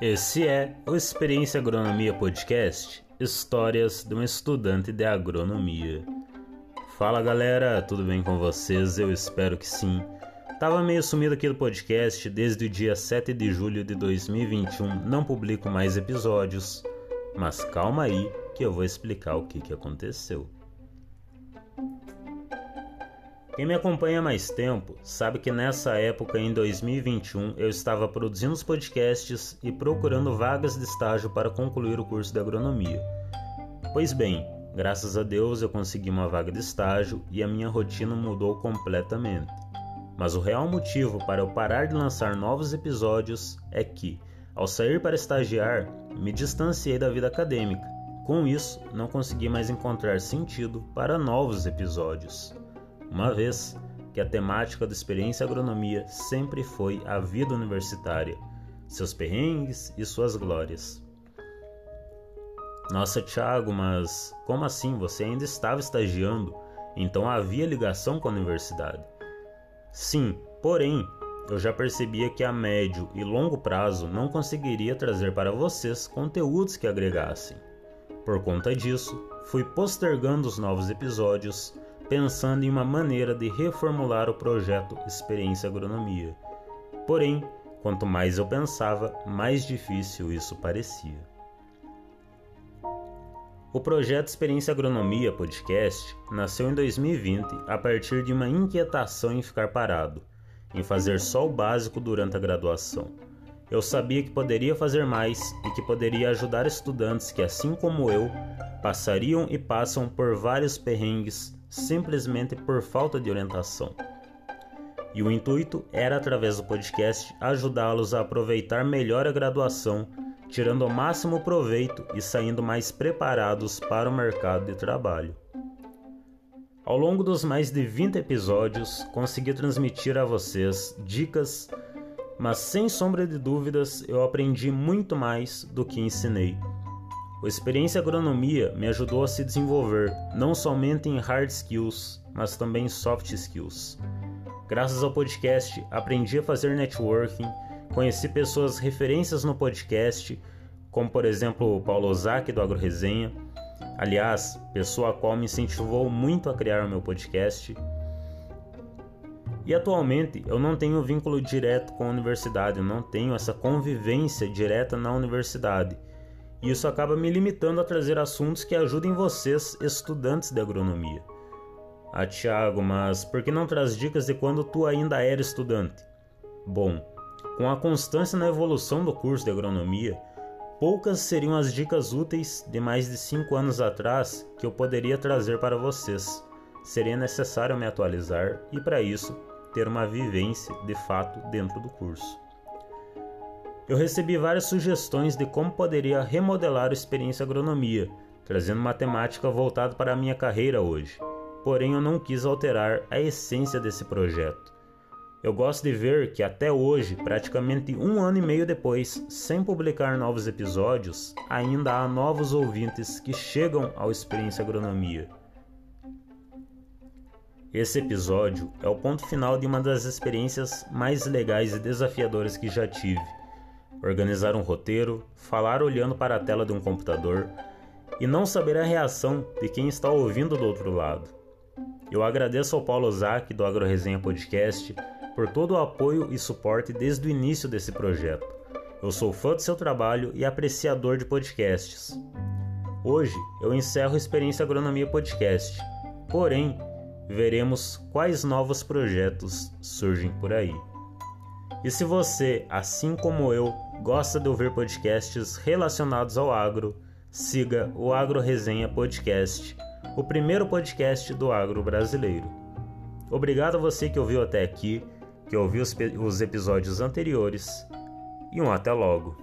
Esse é o Experiência Agronomia Podcast Histórias de um Estudante de Agronomia. Fala galera, tudo bem com vocês? Eu espero que sim. Tava meio sumido aqui do podcast desde o dia 7 de julho de 2021, não publico mais episódios. Mas calma aí que eu vou explicar o que, que aconteceu. Quem me acompanha há mais tempo sabe que nessa época, em 2021, eu estava produzindo os podcasts e procurando vagas de estágio para concluir o curso de agronomia. Pois bem, graças a Deus eu consegui uma vaga de estágio e a minha rotina mudou completamente. Mas o real motivo para eu parar de lançar novos episódios é que, ao sair para estagiar, me distanciei da vida acadêmica. Com isso, não consegui mais encontrar sentido para novos episódios uma vez que a temática da experiência agronomia sempre foi a vida universitária, seus perrengues e suas glórias. Nossa, Thiago, mas como assim? Você ainda estava estagiando? Então havia ligação com a universidade? Sim, porém, eu já percebia que a médio e longo prazo não conseguiria trazer para vocês conteúdos que agregassem. Por conta disso, fui postergando os novos episódios pensando em uma maneira de reformular o projeto Experiência Agronomia. Porém, quanto mais eu pensava, mais difícil isso parecia. O projeto Experiência Agronomia Podcast nasceu em 2020 a partir de uma inquietação em ficar parado, em fazer só o básico durante a graduação. Eu sabia que poderia fazer mais e que poderia ajudar estudantes que, assim como eu, passariam e passam por vários perrengues simplesmente por falta de orientação. E o intuito era, através do podcast, ajudá-los a aproveitar melhor a graduação, tirando o máximo proveito e saindo mais preparados para o mercado de trabalho. Ao longo dos mais de 20 episódios, consegui transmitir a vocês dicas, mas sem sombra de dúvidas eu aprendi muito mais do que ensinei. A experiência agronomia me ajudou a se desenvolver, não somente em hard skills, mas também em soft skills. Graças ao podcast, aprendi a fazer networking, conheci pessoas referências no podcast, como por exemplo o Paulo Ozaki do AgroResenha, aliás, pessoa a qual me incentivou muito a criar o meu podcast. E atualmente eu não tenho vínculo direto com a universidade, eu não tenho essa convivência direta na universidade isso acaba me limitando a trazer assuntos que ajudem vocês, estudantes de agronomia. Ah, Tiago, mas por que não traz dicas de quando tu ainda era estudante? Bom, com a constância na evolução do curso de agronomia, poucas seriam as dicas úteis de mais de 5 anos atrás que eu poderia trazer para vocês. Seria necessário me atualizar e, para isso, ter uma vivência de fato dentro do curso. Eu recebi várias sugestões de como poderia remodelar a experiência agronomia, trazendo uma temática voltada para a minha carreira hoje. Porém, eu não quis alterar a essência desse projeto. Eu gosto de ver que até hoje, praticamente um ano e meio depois, sem publicar novos episódios, ainda há novos ouvintes que chegam ao Experiência Agronomia. Esse episódio é o ponto final de uma das experiências mais legais e desafiadoras que já tive organizar um roteiro, falar olhando para a tela de um computador e não saber a reação de quem está ouvindo do outro lado. Eu agradeço ao Paulo Zac do AgroResenha Podcast por todo o apoio e suporte desde o início desse projeto. Eu sou fã do seu trabalho e apreciador de podcasts. Hoje eu encerro a Experiência Agronomia Podcast, porém, veremos quais novos projetos surgem por aí. E se você, assim como eu, gosta de ouvir podcasts relacionados ao agro, siga o Agro Resenha Podcast, o primeiro podcast do agro brasileiro. Obrigado a você que ouviu até aqui, que ouviu os, os episódios anteriores, e um até logo.